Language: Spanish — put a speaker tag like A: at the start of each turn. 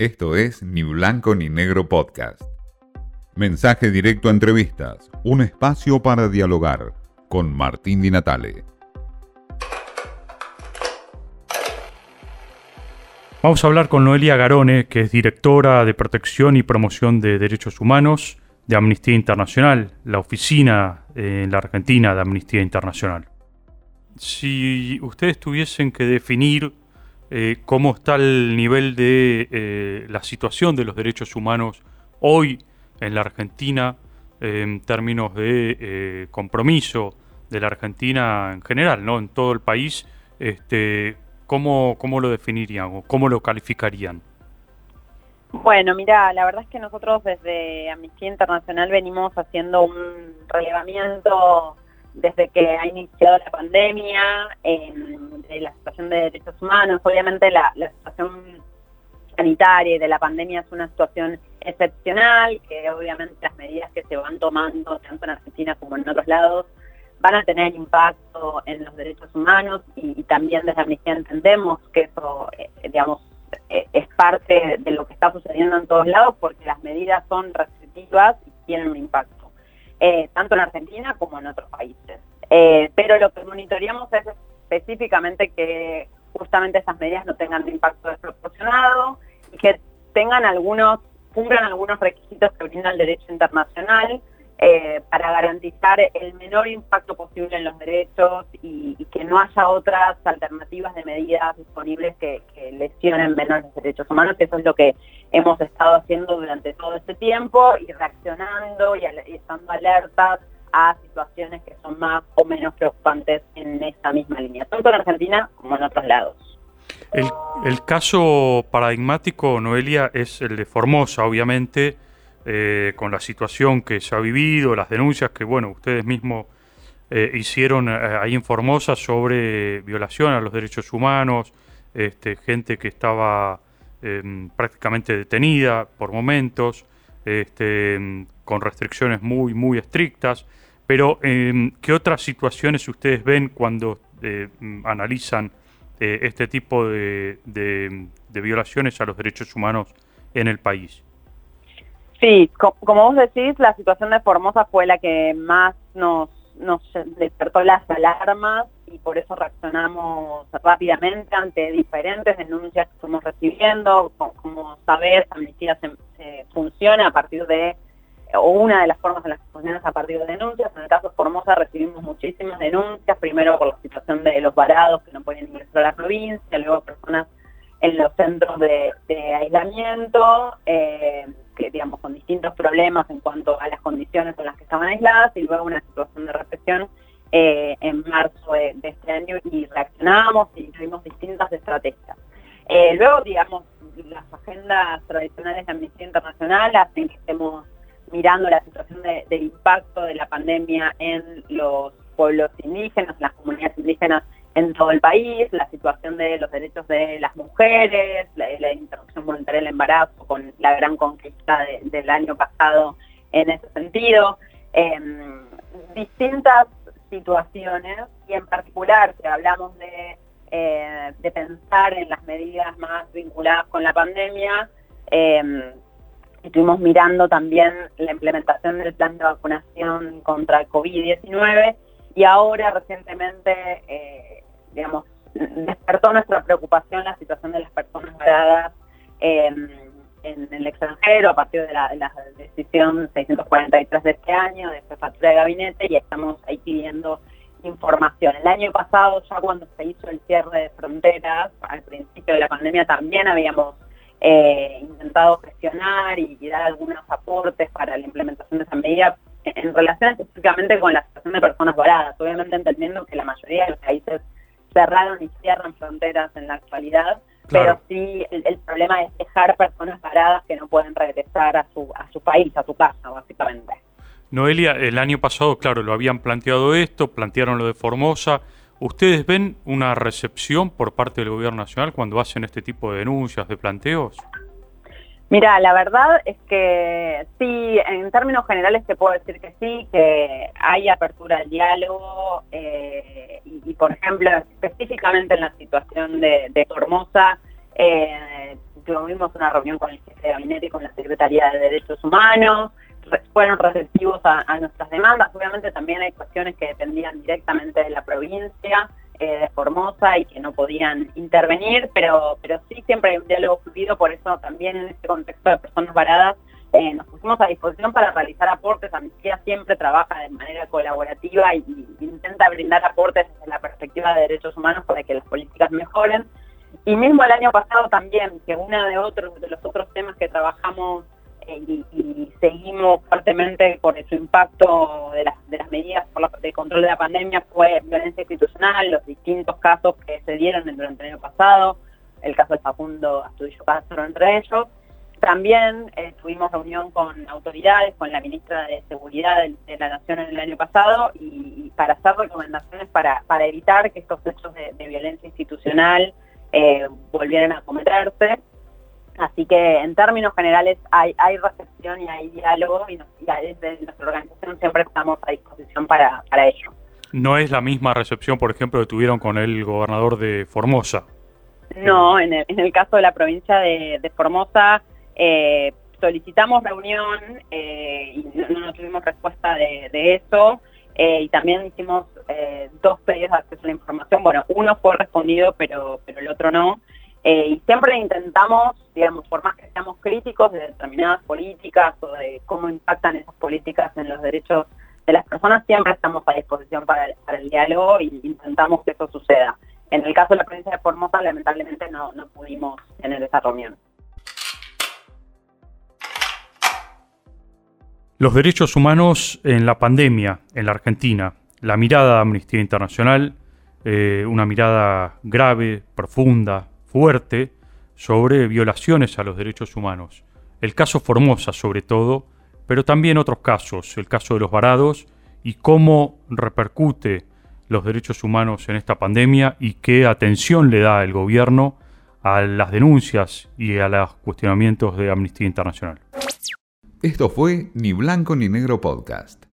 A: Esto es Ni Blanco ni Negro Podcast. Mensaje directo a entrevistas, un espacio para dialogar con Martín Di Natale.
B: Vamos a hablar con Noelia Garone, que es directora de Protección y Promoción de Derechos Humanos de Amnistía Internacional, la oficina en la Argentina de Amnistía Internacional. Si ustedes tuviesen que definir eh, cómo está el nivel de eh, la situación de los derechos humanos hoy en la Argentina, en términos de eh, compromiso de la Argentina en general, ¿no? En todo el país, este, ¿cómo, ¿cómo lo definirían o cómo lo calificarían?
C: Bueno, mira, la verdad es que nosotros desde Amnistía Internacional venimos haciendo un relevamiento desde que ha iniciado la pandemia, de la situación de derechos humanos. Obviamente la, situación sanitaria y de la pandemia es una situación excepcional, que obviamente las medidas que se van tomando tanto en Argentina como en otros lados van a tener impacto en los derechos humanos y, también desde Amnistía entendemos que eso, eh, digamos, eh, es parte de lo que está sucediendo en todos lados porque las medidas son restrictivas y tienen un impacto. Eh, tanto en Argentina como en otros países. Eh, pero lo que monitoreamos es específicamente que justamente esas medidas no tengan un impacto desproporcionado y que tengan algunos, cumplan algunos requisitos que brinda el derecho internacional eh, para garantizar el menor impacto posible en los derechos y, que no haya otras alternativas de medidas disponibles que, lesionen menos los derechos humanos, que eso es lo que hemos estado haciendo durante todo este tiempo y reaccionando y, estando alertas a situaciones que son más o menos preocupantes en esta misma línea, tanto en Argentina como en otros lados.
B: El caso paradigmático, Noelia, es el de Formosa, obviamente, eh, con la situación que se ha vivido, las denuncias que, bueno, ustedes mismos eh, hicieron eh, ahí en Formosa sobre violación a los derechos humanos, este, gente que estaba em, prácticamente detenida por momentos, este, em, con restricciones muy, muy estrictas. Pero, em, ¿qué otras situaciones ustedes ven cuando analizan este tipo de violaciones a los derechos humanos en el país?
C: Sí, como vos decís, la situación de Formosa fue la que más nos, despertó las alarmas y por eso reaccionamos rápidamente ante diferentes denuncias que estamos recibiendo. Como, sabés, Amnistía funciona a partir de, o una de las formas en las que funciona es a partir de denuncias. En el caso de Formosa recibimos muchísimas denuncias, primero por la situación de los varados que no pueden ingresar a la provincia, luego personas en los centros de, aislamiento. Eh, digamos, con distintos problemas en cuanto a las condiciones en las que estaban aisladas y luego una situación de represión eh, en marzo de, este año y reaccionamos y tuvimos distintas estrategias. Eh, luego, digamos, las agendas tradicionales de Amnistía Internacional hacen que estemos mirando la situación del impacto de la pandemia en los pueblos indígenas, en las comunidades indígenas en todo el país, la situación de los derechos de las mujeres, la, interrupción voluntaria del embarazo con la gran conquista del año pasado en ese sentido, em, distintas situaciones y en particular si hablamos de, eh, de pensar en las medidas más vinculadas con la pandemia, eh, estuvimos mirando también la implementación del plan de vacunación contra el COVID-19 y ahora recientemente eh, digamos, despertó nuestra preocupación la situación de las personas varadas en, el extranjero a partir de la, decisión 643 de este año de jefatura de gabinete y estamos ahí pidiendo información. El año pasado, ya cuando se hizo el cierre de fronteras, al principio de la pandemia también habíamos eh, intentado gestionar y, dar algunos aportes para la implementación de esa medida en relación específicamente con la situación de personas varadas, obviamente entendiendo que la mayoría de los países cerraron y cierran fronteras en la actualidad, pero sí el, problema es dejar personas paradas que no pueden regresar a su, a su país, a su casa, básicamente.
B: Noelia, el año pasado, claro, lo habían planteado esto, plantearon lo de Formosa. ¿Ustedes ven una recepción por parte del gobierno nacional cuando hacen este tipo de denuncias, de planteos?
C: Mira, la verdad es que sí, en términos generales te puedo decir que sí, que hay apertura al diálogo eh, y, por ejemplo, específicamente en la situación de, Formosa, eh, tuvimos una reunión con el jefe de gabinete y con la Secretaría de Derechos Humanos, fueron receptivos a, nuestras demandas. Obviamente también hay cuestiones que dependían directamente de la provincia, eh, de Formosa, y que no podían intervenir, pero, pero sí siempre hay un diálogo fluido, por eso también en este contexto de personas varadas eh, nos pusimos a disposición para realizar aportes. Amnistía siempre trabaja de manera colaborativa y, intenta brindar aportes desde la perspectiva de derechos humanos para que las políticas mejoren. Y mismo el año pasado también, que uno de otros de los otros temas que trabajamos y, seguimos fuertemente por su impacto de las, medidas de control de la pandemia fue violencia institucional, los distintos casos que se dieron durante el año pasado, el caso de Facundo Astudillo Castro entre ellos. También eh, tuvimos reunión con autoridades, con la ministra de Seguridad de, la Nación en el año pasado y, para hacer recomendaciones para, para, evitar que estos hechos de, violencia institucional eh, volvieran a cometerse. Así que en términos generales hay, hay recepción y hay diálogo y, desde nuestra organización siempre estamos a disposición para, para ello.
B: No es la misma recepción, por ejemplo, que tuvieron con el gobernador de Formosa.
C: No, en el, en el caso de la provincia de, de Formosa eh, solicitamos reunión eh, y no, tuvimos respuesta de, eso. Eh, y también hicimos dos pedidos de acceso a la información. Bueno, uno fue respondido, pero, pero el otro no. Y siempre intentamos, digamos, por más que seamos críticos de determinadas políticas o de cómo impactan esas políticas en los derechos de las personas, siempre estamos a disposición para el, diálogo e intentamos que eso suceda. En el caso de la provincia de Formosa, lamentablemente no, no pudimos tener esa reunión.
B: Los derechos humanos en la pandemia en la Argentina. La mirada de Amnistía Internacional, eh, una mirada grave, profunda, fuerte sobre violaciones a los derechos humanos. El caso Formosa sobre todo, pero también otros casos, el caso de los varados y cómo repercute los derechos humanos en esta pandemia y qué atención le da el gobierno a las denuncias y a los cuestionamientos de Amnistía Internacional.
A: Esto fue Ni Blanco ni Negro Podcast.